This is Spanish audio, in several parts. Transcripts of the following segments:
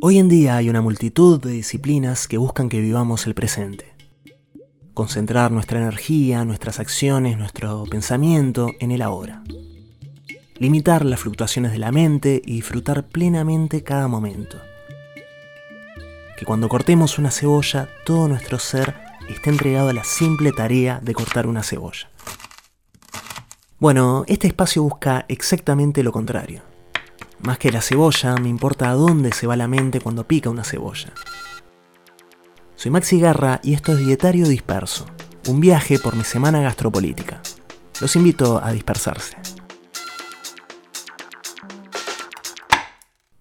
Hoy en día hay una multitud de disciplinas que buscan que vivamos el presente. Concentrar nuestra energía, nuestras acciones, nuestro pensamiento en el ahora. Limitar las fluctuaciones de la mente y disfrutar plenamente cada momento. Que cuando cortemos una cebolla, todo nuestro ser esté entregado a la simple tarea de cortar una cebolla. Bueno, este espacio busca exactamente lo contrario más que la cebolla, me importa a dónde se va la mente cuando pica una cebolla. Soy Maxi Garra y esto es Dietario Disperso, un viaje por mi semana gastropolítica. Los invito a dispersarse.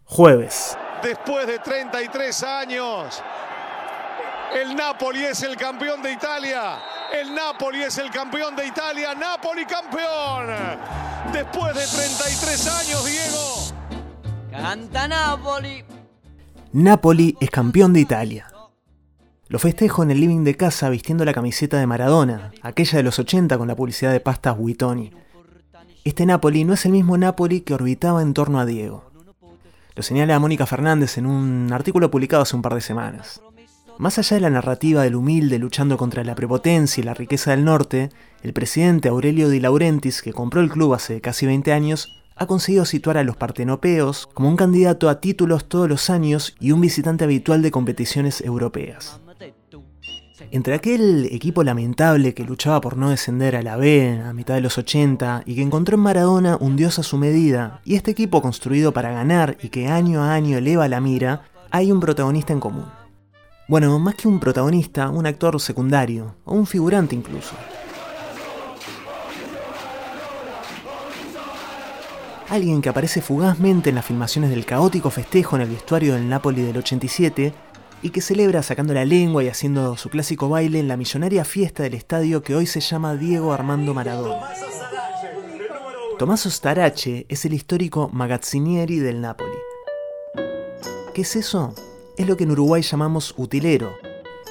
Jueves. Después de 33 años, el Napoli es el campeón de Italia. El Napoli es el campeón de Italia. Napoli campeón. Después de 33 años, Diego. Canta Napoli. Es campeón de Italia. Lo festejo en el living de casa vistiendo la camiseta de Maradona, aquella de los 80 con la publicidad de pastas Buitoni. Este Napoli no es el mismo Napoli que orbitaba en torno a Diego. Lo señala Mónica Fernández en un artículo publicado hace un par de semanas. Más allá de la narrativa del humilde luchando contra la prepotencia y la riqueza del norte, el presidente Aurelio Di Laurentiis, que compró el club hace casi 20 años, ha conseguido situar a los partenopeos como un candidato a títulos todos los años y un visitante habitual de competiciones europeas. Entre aquel equipo lamentable que luchaba por no descender a la B a mitad de los 80 y que encontró en Maradona un dios a su medida, y este equipo construido para ganar y que año a año eleva la mira, hay un protagonista en común. Bueno, más que un protagonista, un actor secundario, o un figurante incluso. Alguien que aparece fugazmente en las filmaciones del caótico festejo en el vestuario del Napoli del 87 y que celebra sacando la lengua y haciendo su clásico baile en la millonaria fiesta del estadio que hoy se llama Diego Armando Maradona. Tommaso Starace es el histórico magazzinieri del Napoli. ¿Qué es eso? Es lo que en Uruguay llamamos utilero,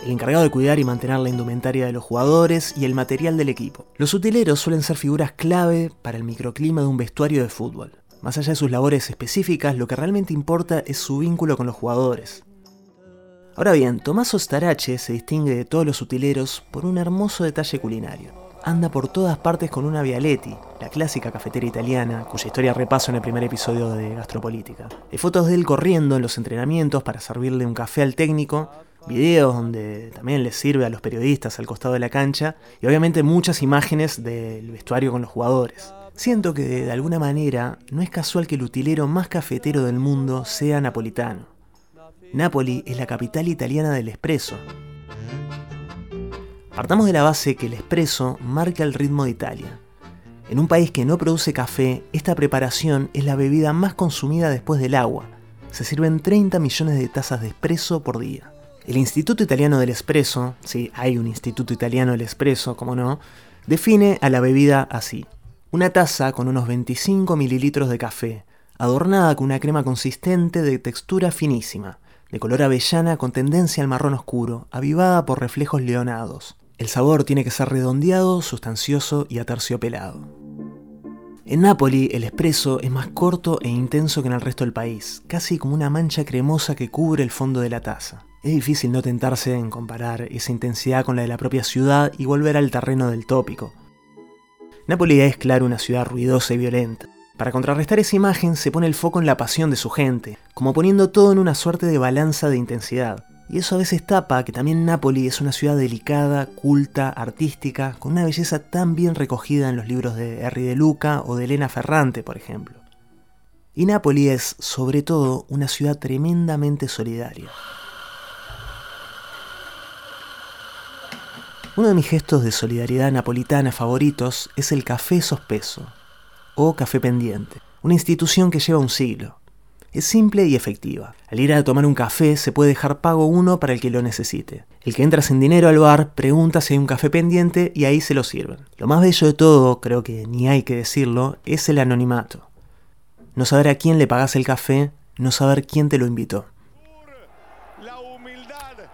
el encargado de cuidar y mantener la indumentaria de los jugadores y el material del equipo. Los utileros suelen ser figuras clave para el microclima de un vestuario de fútbol. Más allá de sus labores específicas, lo que realmente importa es su vínculo con los jugadores. Ahora bien, Tommaso Starace se distingue de todos los utileros por un hermoso detalle culinario. Anda por todas partes con una Vialetti, la clásica cafetera italiana, cuya historia repaso en el primer episodio de Gastropolítica. Hay fotos de él corriendo en los entrenamientos para servirle un café al técnico videos donde también les sirve a los periodistas al costado de la cancha y obviamente muchas imágenes del vestuario con los jugadores. Siento que de alguna manera no es casual que el utilero más cafetero del mundo sea napolitano. Nápoli es la capital italiana del espresso. Partamos de la base que el espresso marca el ritmo de Italia. En un país que no produce café, esta preparación es la bebida más consumida después del agua. Se sirven 30 millones de tazas de espresso por día. El Instituto Italiano del Espresso, sí, hay un Instituto Italiano del Espresso, como no, define a la bebida así. Una taza con unos 25 mililitros de café, adornada con una crema consistente de textura finísima, de color avellana con tendencia al marrón oscuro, avivada por reflejos leonados. El sabor tiene que ser redondeado, sustancioso y aterciopelado. En Nápoli el espresso es más corto e intenso que en el resto del país, casi como una mancha cremosa que cubre el fondo de la taza. Es difícil no tentarse en comparar esa intensidad con la de la propia ciudad y volver al terreno del tópico. Nápoles es, claro, una ciudad ruidosa y violenta. Para contrarrestar esa imagen se pone el foco en la pasión de su gente, como poniendo todo en una suerte de balanza de intensidad. Y eso a veces tapa que también Nápoles es una ciudad delicada, culta, artística, con una belleza tan bien recogida en los libros de Henry de Luca o de Elena Ferrante, por ejemplo. Y Nápoles es, sobre todo, una ciudad tremendamente solidaria. Uno de mis gestos de solidaridad napolitana favoritos es el café sospeso, o café pendiente, una institución que lleva un siglo. Es simple y efectiva. Al ir a tomar un café se puede dejar pago uno para el que lo necesite. El que entra sin dinero al bar pregunta si hay un café pendiente y ahí se lo sirven. Lo más bello de todo, creo que ni hay que decirlo, es el anonimato. No saber a quién le pagas el café, no saber quién te lo invitó.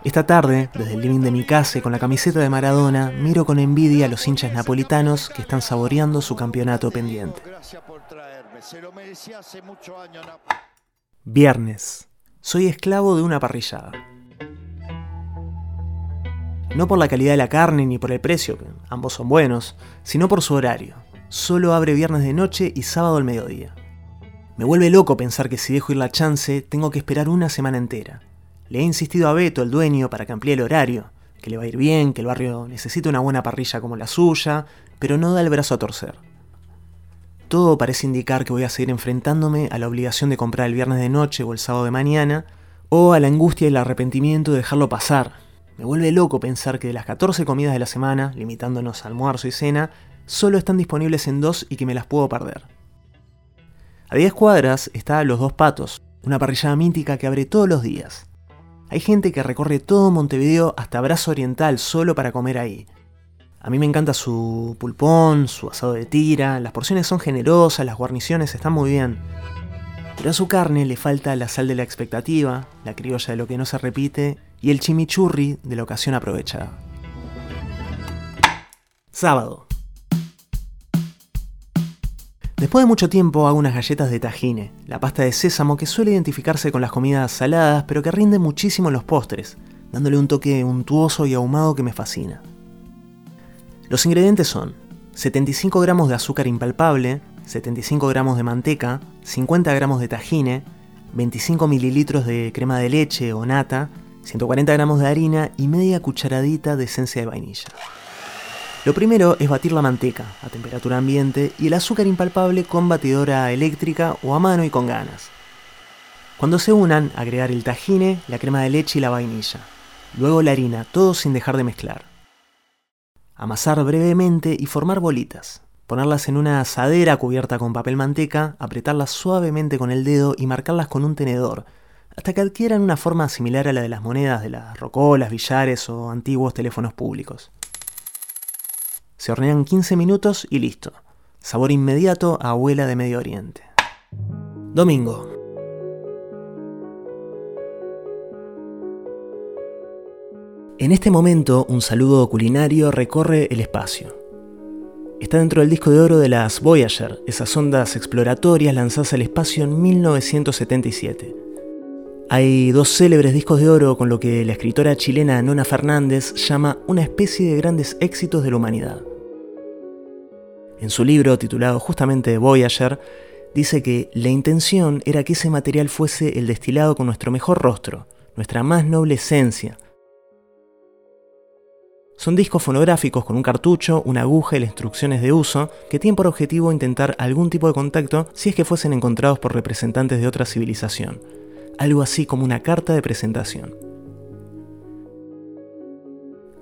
Esta tarde, desde el living de mi casa con la camiseta de Maradona, miro con envidia a los hinchas napolitanos que están saboreando su campeonato pendiente. Viernes. soy esclavo de una parrillada. No por la calidad de la carne ni por el precio, que ambos son buenos, sino por su horario. Solo abre viernes de noche y sábado al mediodía. Me vuelve loco pensar que si dejo ir la chance, tengo que esperar una semana entera. Le he insistido a Beto, el dueño, para que amplíe el horario, que le va a ir bien, que el barrio necesita una buena parrilla como la suya, pero no da el brazo a torcer. Todo parece indicar que voy a seguir enfrentándome a la obligación de comprar el viernes de noche o el sábado de mañana, o a la angustia y el arrepentimiento de dejarlo pasar, me vuelve loco pensar que de las 14 comidas de la semana, limitándonos a almuerzo y cena, solo están disponibles en dos y que me las puedo perder. A 10 cuadras está Los Dos Patos, una parrillada mítica que abre todos los días. Hay gente que recorre todo Montevideo hasta Brazo Oriental solo para comer ahí. A mí me encanta su pulpón, su asado de tira, las porciones son generosas, las guarniciones están muy bien. Pero a su carne le falta la sal de la expectativa, la criolla de lo que no se repite y el chimichurri de la ocasión aprovechada. Sábado. Después de mucho tiempo hago unas galletas de tajine, la pasta de sésamo que suele identificarse con las comidas saladas, pero que rinde muchísimo en los postres, dándole un toque untuoso y ahumado que me fascina. Los ingredientes son 75 gramos de azúcar impalpable, 75 gramos de manteca, 50 gramos de tajine, 25 mililitros de crema de leche o nata, 140 gramos de harina y media cucharadita de esencia de vainilla. Lo primero es batir la manteca a temperatura ambiente y el azúcar impalpable con batidora eléctrica o a mano y con ganas. Cuando se unan, agregar el tajine, la crema de leche y la vainilla. Luego la harina, todo sin dejar de mezclar. Amasar brevemente y formar bolitas. Ponerlas en una asadera cubierta con papel manteca, apretarlas suavemente con el dedo y marcarlas con un tenedor, hasta que adquieran una forma similar a la de las monedas de las rocolas, billares o antiguos teléfonos públicos. Se hornean 15 minutos y listo. Sabor inmediato a abuela de Medio Oriente. Domingo. En este momento, un saludo culinario recorre el espacio. Está dentro del disco de oro de las Voyager, esas ondas exploratorias lanzadas al espacio en 1977 hay dos célebres discos de oro con lo que la escritora chilena Nona Fernández llama una especie de grandes éxitos de la humanidad. En su libro titulado justamente Voyager, dice que la intención era que ese material fuese el destilado con nuestro mejor rostro, nuestra más noble esencia. Son discos fonográficos con un cartucho, una aguja y las instrucciones de uso que tienen por objetivo intentar algún tipo de contacto si es que fuesen encontrados por representantes de otra civilización algo así como una carta de presentación.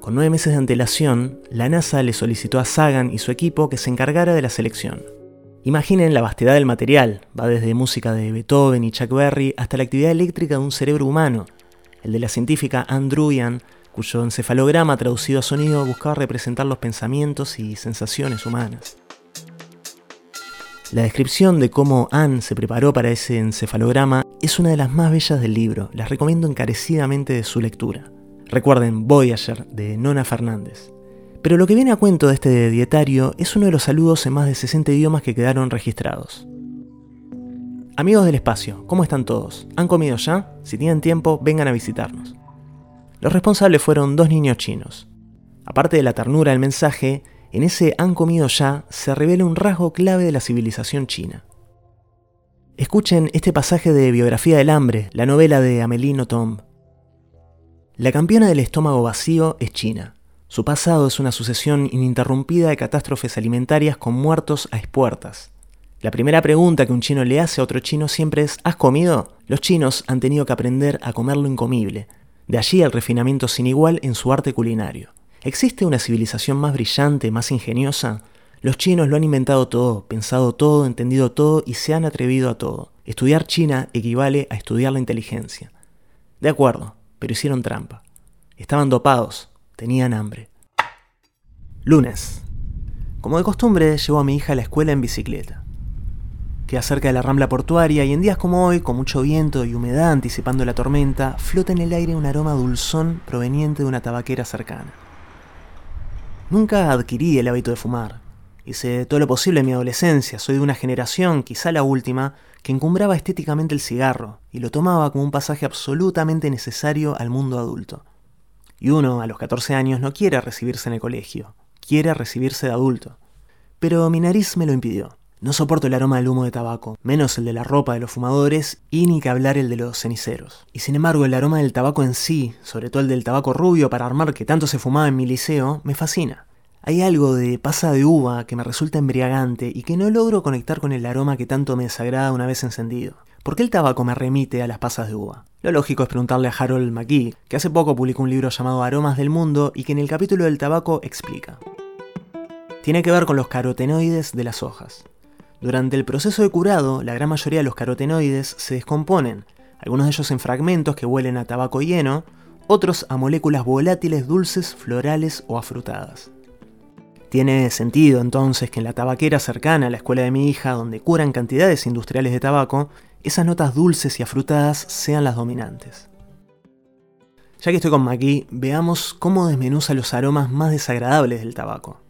Con nueve meses de antelación, la NASA le solicitó a Sagan y su equipo que se encargara de la selección. Imaginen la vastedad del material, va desde música de Beethoven y Chuck Berry hasta la actividad eléctrica de un cerebro humano, el de la científica Andrewian, cuyo encefalograma traducido a sonido buscaba representar los pensamientos y sensaciones humanas. La descripción de cómo Anne se preparó para ese encefalograma es una de las más bellas del libro, las recomiendo encarecidamente de su lectura. Recuerden Voyager de Nona Fernández. Pero lo que viene a cuento de este dietario es uno de los saludos en más de 60 idiomas que quedaron registrados. Amigos del espacio, ¿cómo están todos? ¿Han comido ya? Si tienen tiempo, vengan a visitarnos. Los responsables fueron dos niños chinos. Aparte de la ternura del mensaje, en ese han comido ya se revela un rasgo clave de la civilización china. Escuchen este pasaje de Biografía del Hambre, la novela de Amélie Nothomb. La campeona del estómago vacío es China. Su pasado es una sucesión ininterrumpida de catástrofes alimentarias con muertos a expuertas. La primera pregunta que un chino le hace a otro chino siempre es ¿Has comido? Los chinos han tenido que aprender a comer lo incomible. De allí el refinamiento sin igual en su arte culinario. ¿Existe una civilización más brillante, más ingeniosa? Los chinos lo han inventado todo, pensado todo, entendido todo y se han atrevido a todo. Estudiar China equivale a estudiar la inteligencia. De acuerdo, pero hicieron trampa. Estaban dopados, tenían hambre. Lunes. Como de costumbre, llevo a mi hija a la escuela en bicicleta. Queda cerca de la rambla portuaria y en días como hoy, con mucho viento y humedad anticipando la tormenta, flota en el aire un aroma dulzón proveniente de una tabaquera cercana. Nunca adquirí el hábito de fumar. Hice todo lo posible en mi adolescencia, soy de una generación, quizá la última, que encumbraba estéticamente el cigarro y lo tomaba como un pasaje absolutamente necesario al mundo adulto. Y uno, a los 14 años, no quiere recibirse en el colegio, quiere recibirse de adulto. Pero mi nariz me lo impidió. No soporto el aroma del humo de tabaco, menos el de la ropa de los fumadores y ni que hablar el de los ceniceros. Y sin embargo, el aroma del tabaco en sí, sobre todo el del tabaco rubio para armar que tanto se fumaba en mi liceo, me fascina. Hay algo de pasa de uva que me resulta embriagante y que no logro conectar con el aroma que tanto me desagrada una vez encendido. ¿Por qué el tabaco me remite a las pasas de uva? Lo lógico es preguntarle a Harold McGee, que hace poco publicó un libro llamado Aromas del Mundo y que en el capítulo del tabaco explica. Tiene que ver con los carotenoides de las hojas. Durante el proceso de curado, la gran mayoría de los carotenoides se descomponen, algunos de ellos en fragmentos que huelen a tabaco y heno, otros a moléculas volátiles dulces, florales o afrutadas. Tiene sentido entonces que en la tabaquera cercana a la escuela de mi hija, donde curan cantidades industriales de tabaco, esas notas dulces y afrutadas sean las dominantes. Ya que estoy con Maki, veamos cómo desmenuza los aromas más desagradables del tabaco.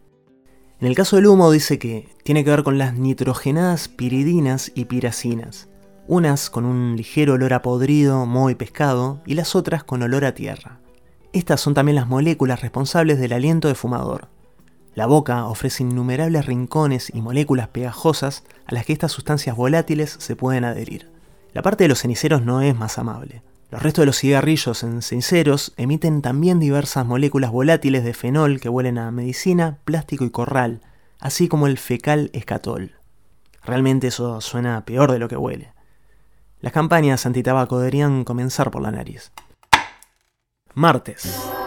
En el caso del humo dice que tiene que ver con las nitrogenadas piridinas y piracinas, unas con un ligero olor a podrido, moho y pescado, y las otras con olor a tierra. Estas son también las moléculas responsables del aliento de fumador, la boca ofrece innumerables rincones y moléculas pegajosas a las que estas sustancias volátiles se pueden adherir. La parte de los ceniceros no es más amable. Los restos de los cigarrillos en ceniceros emiten también diversas moléculas volátiles de fenol que huelen a medicina, plástico y corral, así como el fecal escatol. Realmente eso suena peor de lo que huele. Las campañas antitabaco deberían comenzar por la nariz. Martes.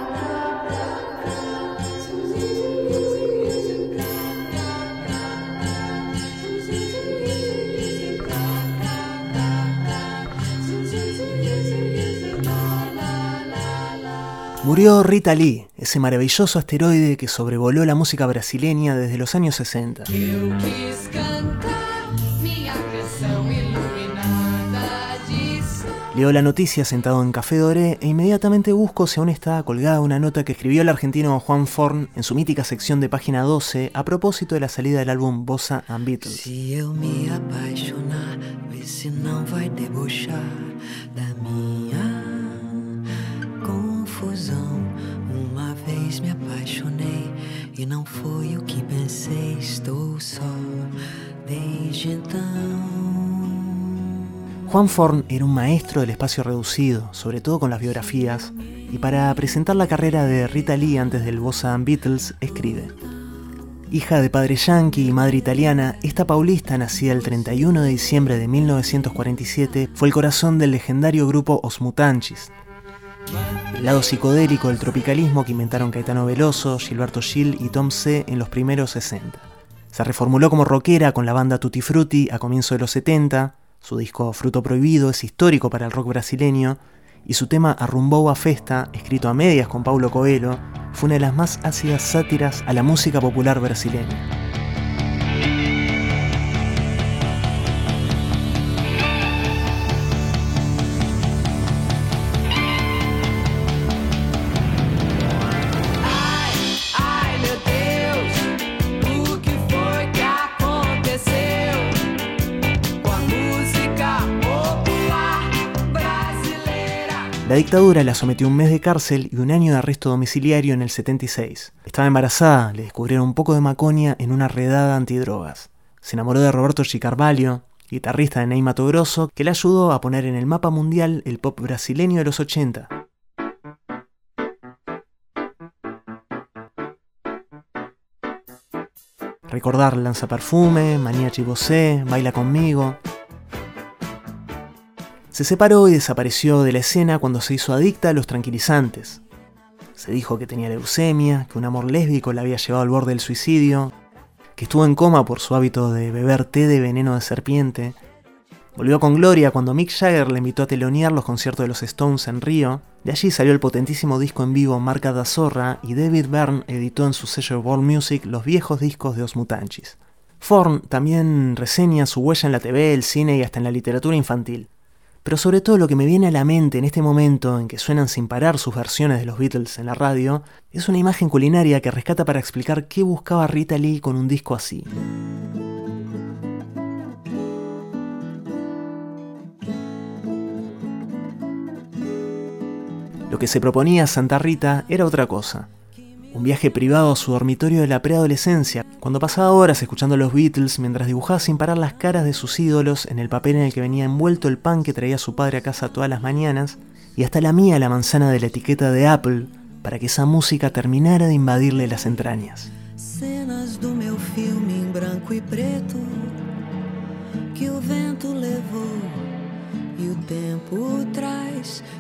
Murió Rita Lee, ese maravilloso asteroide que sobrevoló la música brasileña desde los años 60. Leo la noticia sentado en Café Doré e inmediatamente busco si aún está colgada una nota que escribió el argentino Juan Forn en su mítica sección de página 12 a propósito de la salida del álbum Bossa and Beatles. Si Juan Forn era un maestro del espacio reducido, sobre todo con las biografías, y para presentar la carrera de Rita Lee antes del Bossa Beatles, escribe. Hija de padre yankee y madre italiana, esta paulista, nacida el 31 de diciembre de 1947, fue el corazón del legendario grupo Os Mutanchis, el lado psicodélico del tropicalismo que inventaron Caetano Veloso, Gilberto Gil y Tom C. en los primeros 60. Se reformuló como rockera con la banda Tutti Frutti a comienzos de los 70, su disco Fruto Prohibido es histórico para el rock brasileño, y su tema Arrumbou a Festa, escrito a medias con Paulo Coelho, fue una de las más ácidas sátiras a la música popular brasileña. La dictadura la sometió a un mes de cárcel y un año de arresto domiciliario en el 76. Estaba embarazada, le descubrieron un poco de maconia en una redada antidrogas. Se enamoró de Roberto Chicarvalho, guitarrista de Ney Mato Grosso, que le ayudó a poner en el mapa mundial el pop brasileño de los 80. Recordar Lanza Perfume, Manía Chibosé, Baila conmigo, se separó y desapareció de la escena cuando se hizo adicta a los tranquilizantes. Se dijo que tenía leucemia, que un amor lésbico la había llevado al borde del suicidio, que estuvo en coma por su hábito de beber té de veneno de serpiente. Volvió con gloria cuando Mick Jagger le invitó a telonear los conciertos de los Stones en Río. De allí salió el potentísimo disco en vivo Marca da Zorra y David Byrne editó en su sello World Music los viejos discos de Os Mutanchis. Forn también reseña su huella en la TV, el cine y hasta en la literatura infantil. Pero sobre todo lo que me viene a la mente en este momento en que suenan sin parar sus versiones de los Beatles en la radio, es una imagen culinaria que rescata para explicar qué buscaba Rita Lee con un disco así. Lo que se proponía Santa Rita era otra cosa. Un viaje privado a su dormitorio de la preadolescencia, cuando pasaba horas escuchando a los Beatles mientras dibujaba sin parar las caras de sus ídolos en el papel en el que venía envuelto el pan que traía su padre a casa todas las mañanas, y hasta la mía la manzana de la etiqueta de Apple, para que esa música terminara de invadirle las entrañas. Em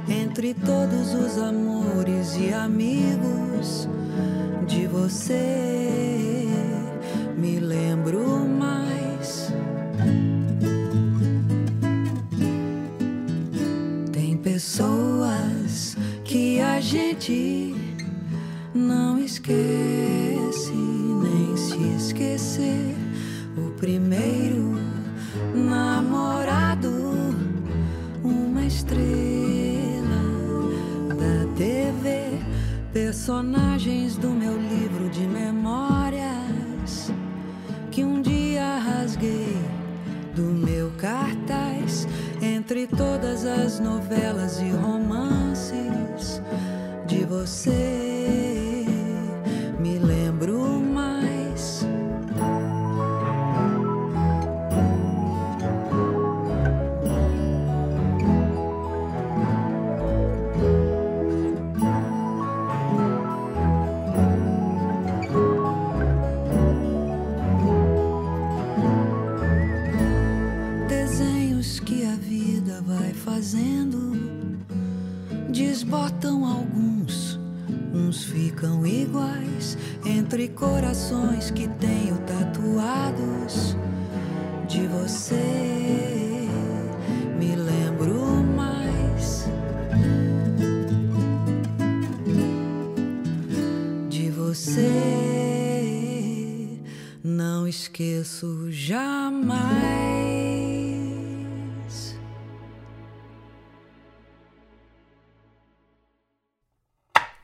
entre todos os amores e amigos de você. Me lembro mais. Tem pessoas que a gente não esquece nem se esquecer. O primeiro namorado estrela personagens do meu livro de memórias que um dia rasguei do meu cartaz entre todas as novelas e romances de você.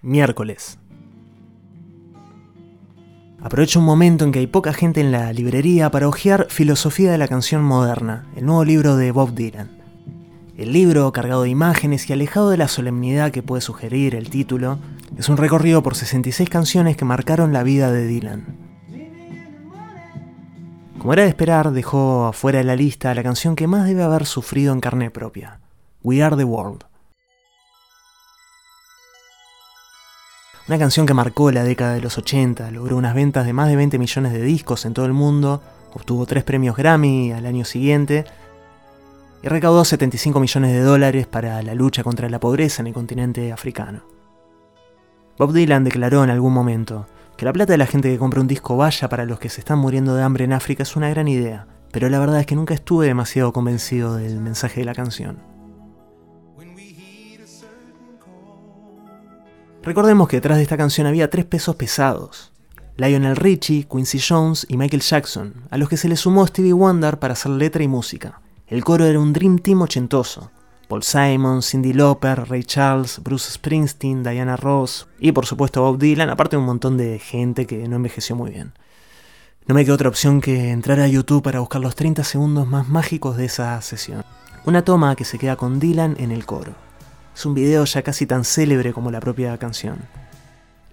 Miércoles. Aprovecho un momento en que hay poca gente en la librería para hojear Filosofía de la Canción Moderna, el nuevo libro de Bob Dylan. El libro, cargado de imágenes y alejado de la solemnidad que puede sugerir el título, es un recorrido por 66 canciones que marcaron la vida de Dylan. Como era de esperar, dejó afuera de la lista la canción que más debe haber sufrido en carne propia, We Are the World. Una canción que marcó la década de los 80, logró unas ventas de más de 20 millones de discos en todo el mundo, obtuvo tres premios Grammy al año siguiente y recaudó 75 millones de dólares para la lucha contra la pobreza en el continente africano. Bob Dylan declaró en algún momento que la plata de la gente que compra un disco vaya para los que se están muriendo de hambre en África es una gran idea, pero la verdad es que nunca estuve demasiado convencido del mensaje de la canción. Recordemos que detrás de esta canción había tres pesos pesados. Lionel Richie, Quincy Jones y Michael Jackson, a los que se le sumó Stevie Wonder para hacer letra y música. El coro era un Dream Team ochentoso. Paul Simon, Cindy Lauper, Ray Charles, Bruce Springsteen, Diana Ross y por supuesto Bob Dylan, aparte de un montón de gente que no envejeció muy bien. No me quedó otra opción que entrar a YouTube para buscar los 30 segundos más mágicos de esa sesión. Una toma que se queda con Dylan en el coro. Es un video ya casi tan célebre como la propia canción.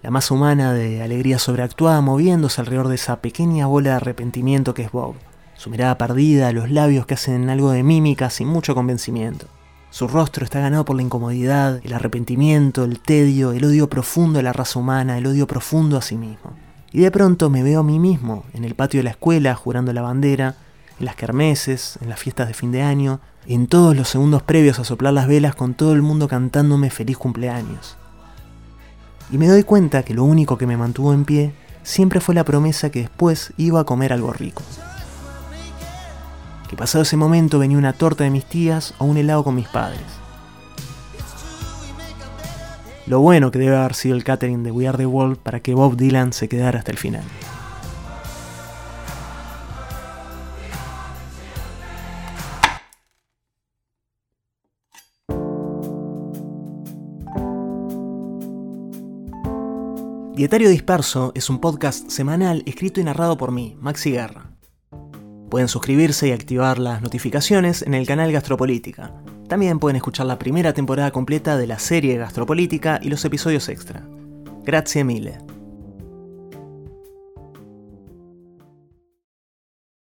La más humana de alegría sobreactuada moviéndose alrededor de esa pequeña bola de arrepentimiento que es Bob. Su mirada perdida, los labios que hacen algo de mímica sin mucho convencimiento. Su rostro está ganado por la incomodidad, el arrepentimiento, el tedio, el odio profundo a la raza humana, el odio profundo a sí mismo. Y de pronto me veo a mí mismo, en el patio de la escuela, jurando la bandera, en las kermeses, en las fiestas de fin de año, en todos los segundos previos a soplar las velas con todo el mundo cantándome feliz cumpleaños. Y me doy cuenta que lo único que me mantuvo en pie siempre fue la promesa que después iba a comer algo rico que pasado ese momento venía una torta de mis tías o un helado con mis padres. Lo bueno que debe haber sido el catering de We Are the World para que Bob Dylan se quedara hasta el final. Dietario Disperso es un podcast semanal escrito y narrado por mí, Maxi Guerra. Pueden suscribirse y activar las notificaciones en el canal Gastropolítica. También pueden escuchar la primera temporada completa de la serie Gastropolítica y los episodios extra. Grazie mille.